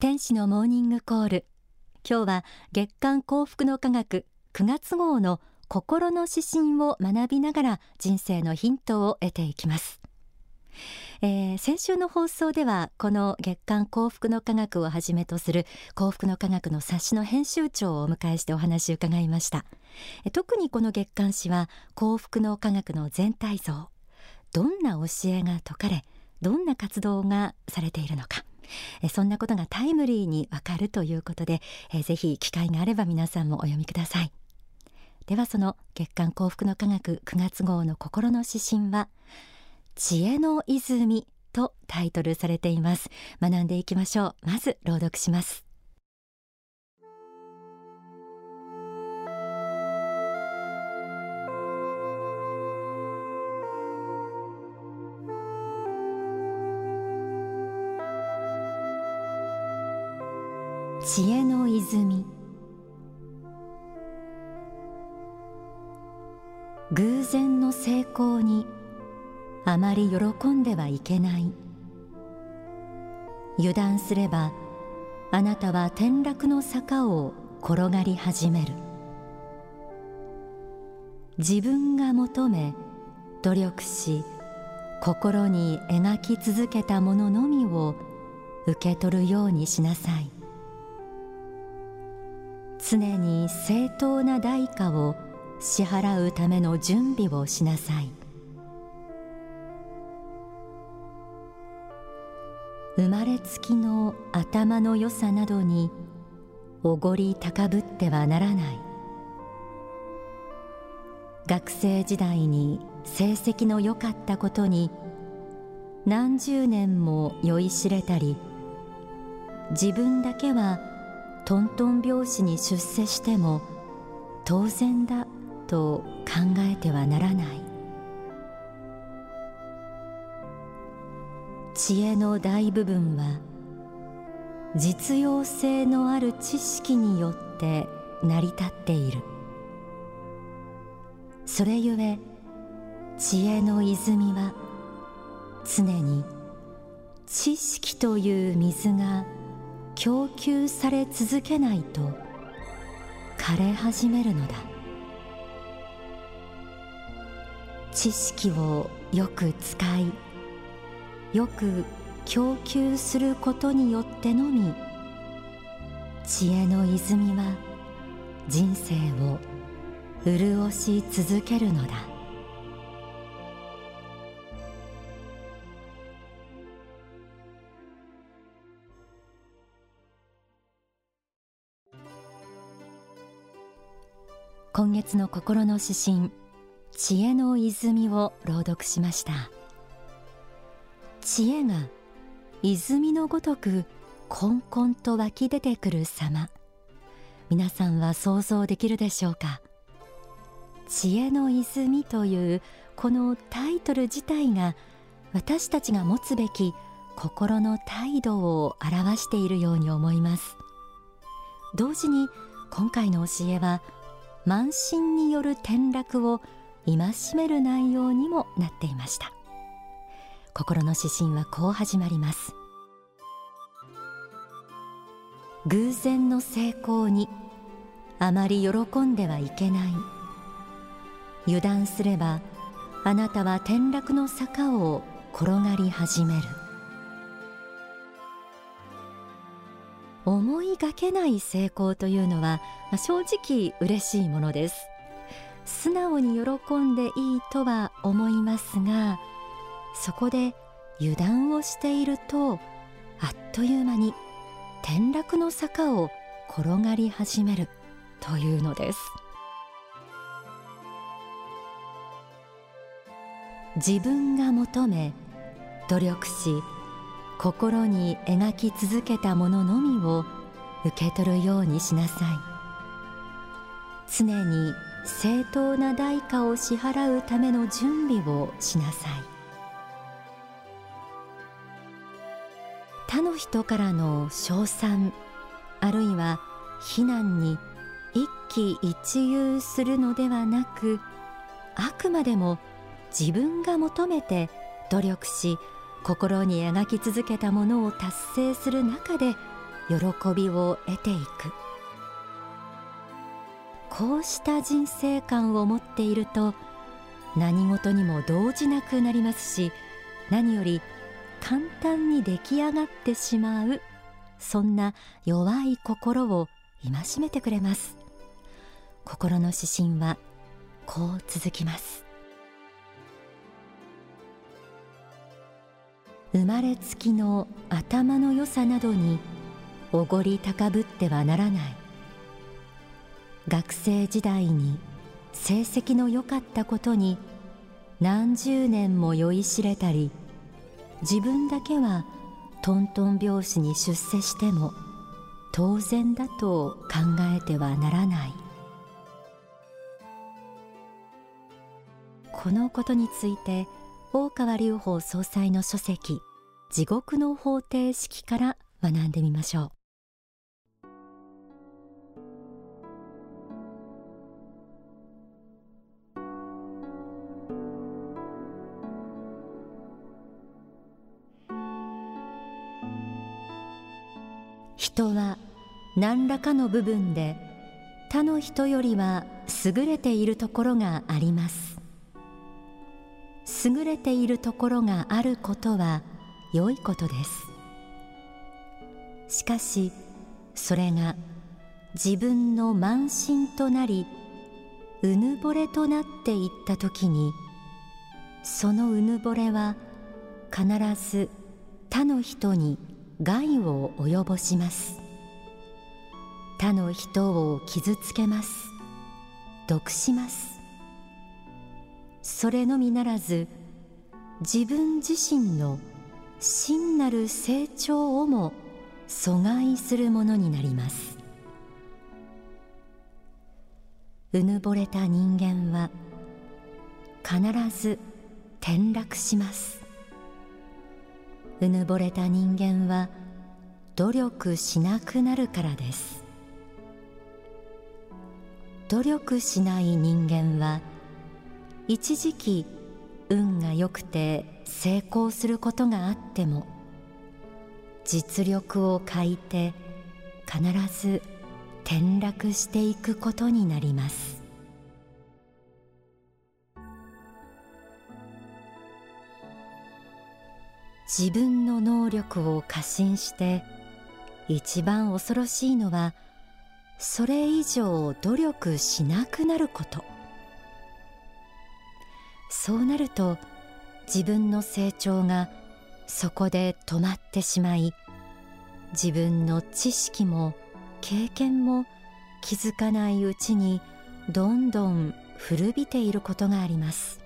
天使のモーニングコール。今日は月刊幸福の科学9月号の心の指針を学びながら人生のヒントを得ていきます。えー、先週の放送ではこの月刊幸福の科学をはじめとする幸福の科学の冊子の編集長をお迎えしてお話を伺いました。特にこの月刊誌は幸福の科学の全体像どんな教えが説かれどんな活動がされているのか。そんなことがタイムリーにわかるということで、えー、ぜひ機会があれば皆さんもお読みください。ではその月刊幸福の科学9月号の心の指針は知恵の泉とタイトルされています。学んでいきましょう。まず朗読します。知恵の泉。偶然の成功にあまり喜んではいけない。油断すればあなたは転落の坂を転がり始める。自分が求め努力し心に描き続けたもののみを受け取るようにしなさい。常に正当な代価を支払うための準備をしなさい。生まれつきの頭の良さなどにおごり高ぶってはならない。学生時代に成績の良かったことに何十年も酔いしれたり自分だけはトントン拍子に出世しても当然だと考えてはならない。知恵の大部分は実用性のある知識によって成り立っている。それゆえ知恵の泉は常に知識という水が供給され続けないと枯れ始めるのだ。知識をよく使いよく供給することによってのみ知恵の泉は人生を潤し続けるのだ。今月の心の指針知恵の泉を朗読しました。知恵が泉のごとくこんこんと湧き出てくる様。皆さんは想像できるでしょうか？知恵の泉というこのタイトル自体が私たちが持つべき心の態度を表しているように思います。同時に今回の教えは慢心による転落を戒める内容にもなっていました。心の指針はこう始まります。偶然の成功にあまり喜んではいけない。油断すればあなたは転落の坂を転がり始める。思いがけない成功というのは正直嬉しいものです。素直に喜んでいいとは思いますがそこで油断をしているとあっという間に転落の坂を転がり始めるというのです。自分が求め努力し心に描き続けたもののみを受け取るようにしなさい。常に正当な代価を支払うための準備をしなさい。他の人からの称賛あるいは非難に一喜一憂するのではなくあくまでも自分が求めて努力し心に描き続けたものを達成する中で喜びを得ていく。こうした人生観を持っていると何事にも動じなくなりますし何より簡単に出来上がってしまうそんな弱い心を戒めてくれます。心の指針はこう続きます。生まれつきの頭の良さなどにおごり高ぶってはならない。学生時代に成績の良かったことに何十年も酔いしれたり自分だけはトントン拍子に出世しても当然だと考えてはならない。このことについて大川隆法総裁の書籍地獄の方程式から学んでみましょう。人は何らかの部分で他の人よりは優れているところがあります。優れているところがあることは良いことです。しかしそれが自分の慢心となりうぬぼれとなっていった時にそのうぬぼれは必ず他の人に害を及ぼします。他の人を傷つけます。毒します。それのみならず自分自身の真なる成長をも阻害するものになります。うぬぼれた人間は必ず転落します。うぬぼれた人間は努力しなくなるからです。努力しない人間は一時期運が良くて成功することがあっても実力を欠いて必ず転落していくことになります。自分の能力を過信して一番恐ろしいのはそれ以上努力しなくなること。そうなると自分の成長がそこで止まってしまい自分の知識も経験も気づかないうちにどんどん古びていることがあります。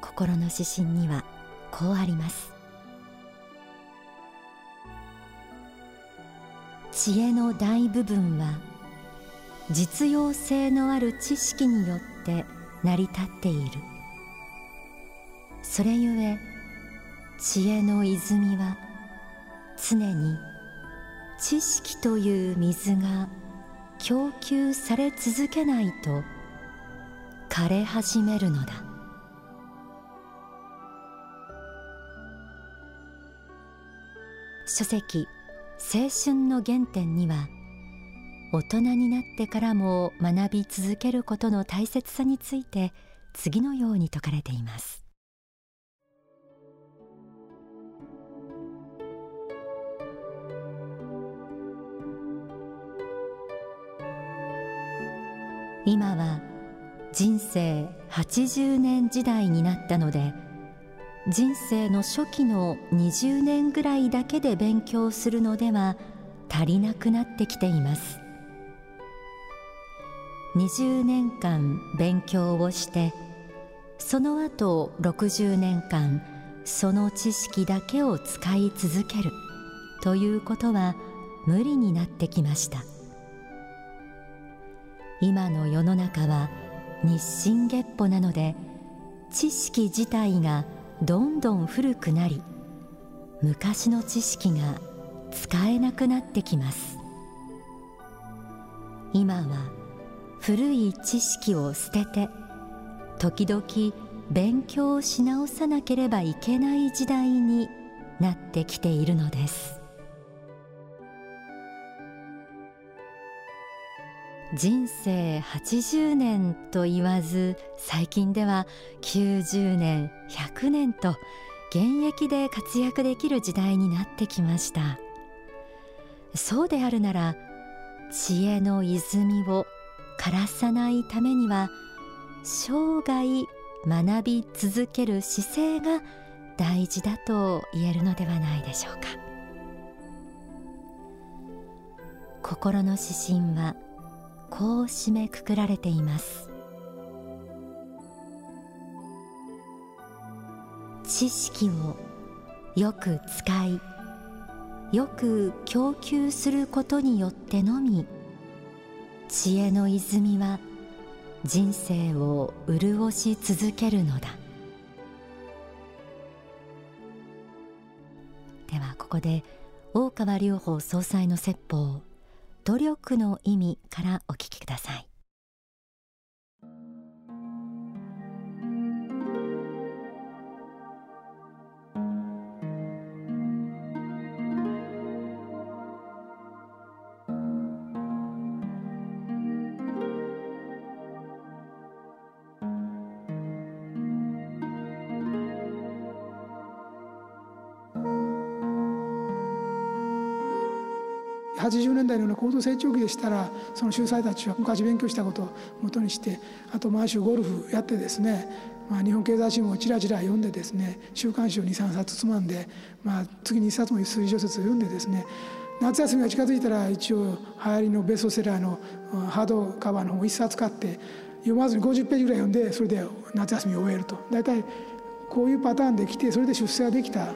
心の指針にはこうあります。知恵の大部分は実用性のある知識によって成り立っている。それゆえ知恵の泉は常に知識という水が供給され続けないと枯れ始めるのだ。書籍青春の原点には大人になってからも学び続けることの大切さについて次のように説かれています。今は人生80年時代になったので人生の初期の20年ぐらいだけで勉強するのでは足りなくなってきています。20年間勉強をしてその後60年間その知識だけを使い続けるということは無理になってきました。今の世の中は日進月歩なので知識自体がどんどん古くなり昔の知識が使えなくなってきます。今は古い知識を捨てて時々勉強をし直さなければいけない時代になってきているのです。人生80年と言わず最近では90年100年と現役で活躍できる時代になってきました。そうであるなら知恵の泉を枯らさないためには生涯学び続ける姿勢が大事だと言えるのではないでしょうか。心の指針はこう締めくくられています。知識をよく使いよく供給することによってのみ知恵の泉は人生を潤し続けるのだ。ではここで大川隆法総裁の説法努力の意味からお聞きください。80年代のような高度成長期でしたらその秀才たちは昔勉強したことをもとにしてあと毎週ゴルフやってですね、まあ、日本経済新聞をちらちら読んでですね週刊誌を23冊つまんで、まあ、次に1冊も推小説を読んでですね夏休みが近づいたら一応流行りのベストセラーのハードカバーの本を1冊買って読まずに50ページぐらい読んでそれで夏休みを終えると。大体こういうパターンで来てそれで出世ができた。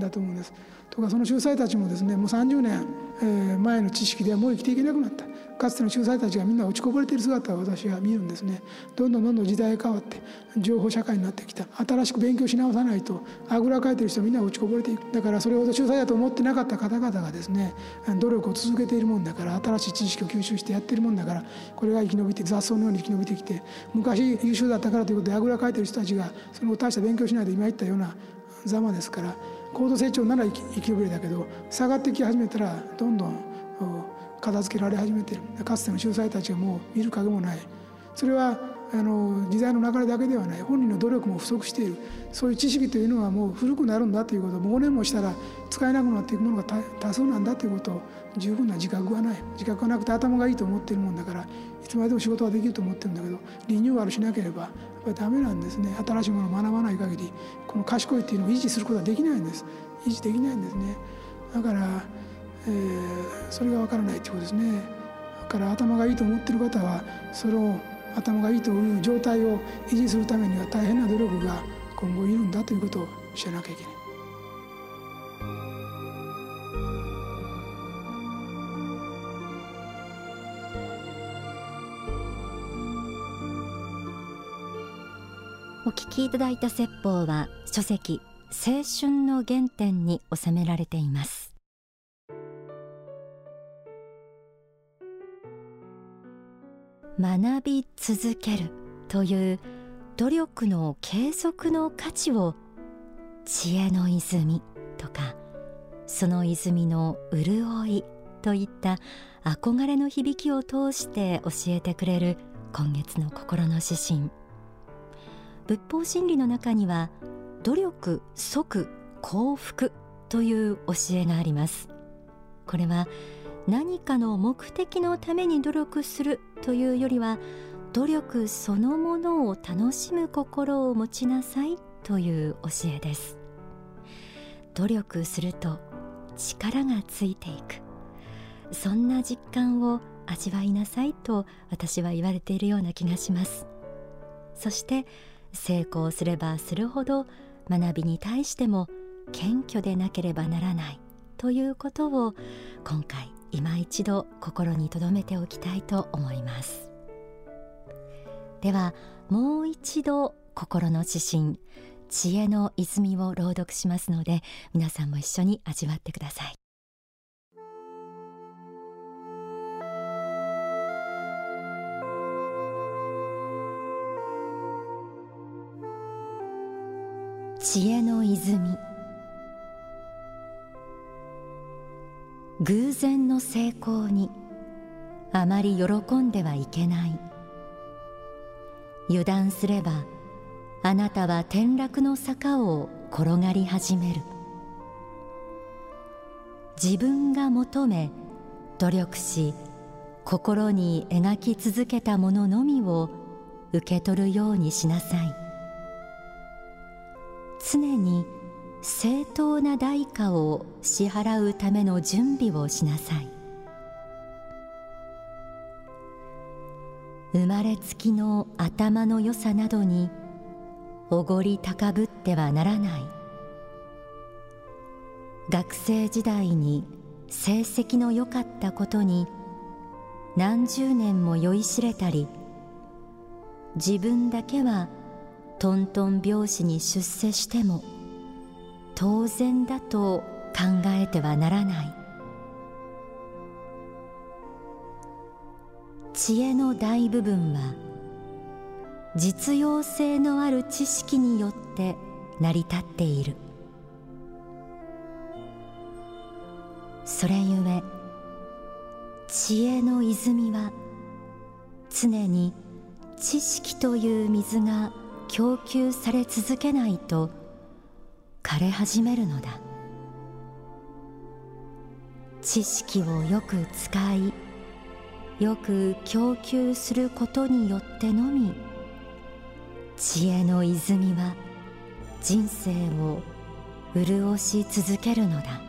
だと思うんです。とかその秀才たちもですねもう30年、前の知識ではもう生きていけなくなった。かつての秀才たちがみんな落ちこぼれている姿を私は見るんですね。どんどんどんどん時代が変わって情報社会になってきた。新しく勉強し直さないとあぐらかいてる人はみんな落ちこぼれていく。だからそれほど秀才だと思ってなかった方々がですね努力を続けているもんだから新しい知識を吸収してやってるもんだからこれが生き延びて雑草のように生き延びてきて昔優秀だったからということであぐらかいてる人たちがその大した勉強しないで今言ったようなざまですから高度成長なら生き延びるだけど下がってき始めたらどんどん片付けられ始めてる。かつての秀才たちがもう見る影もない。それはあの時代の流れだけではない。本人の努力も不足している。そういう知識というのはもう古くなるんだということ。もう5年もしたら使えなくなっていくものが多数なんだということを十分な自覚がない。自覚がなくて頭がいいと思ってるもんだからいつまでも仕事ができると思ってるんだけどリニューアルしなければやっぱりダメなんですね。新しいものを学ばない限りこの賢いっていうのを維持することはできないんです。維持できないんですね。だから、えー、それがわからないということですね。だから頭がいいと思ってる方はそれを頭がいいという状態を維持するためには大変な努力が今後いるんだということを知らなきゃいけない。お聞きいただいた説法は書籍青春の原点に収められています学び続けるという努力の継続の価値を知恵の泉とかその泉の潤いといった憧れの響きを通して教えてくれる今月の心の指針。仏法真理の中には努力即幸福という教えがあります。これは何かの目的のために努力するというよりは努力そのものを楽しむ心を持ちなさいという教えです。努力すると力がついていく。そんな実感を味わいなさいと私は言われているような気がします。そして成功すればするほど学びに対しても謙虚でなければならないということを今回今一度心に留めておきたいと思います。ではもう一度心の指針知恵の泉を朗読しますので皆さんも一緒に味わってください。知恵の泉。偶然の成功にあまり喜んではいけない。油断すればあなたは転落の坂を転がり始める。自分が求め努力し心に描き続けたもののみを受け取るようにしなさい。常に正当な代価を支払うための準備をしなさい。生まれつきの頭の良さなどにおごり高ぶってはならない。学生時代に成績の良かったことに何十年も酔いしれたり自分だけはトントン拍子に出世しても当然だと考えてはならない。知恵の大部分は実用性のある知識によって成り立っている。それゆえ知恵の泉は常に知識という水が供給され続けないと枯れ始めるのだ。知識をよく使いよく供給することによってのみ知恵の泉は人生を潤し続けるのだ。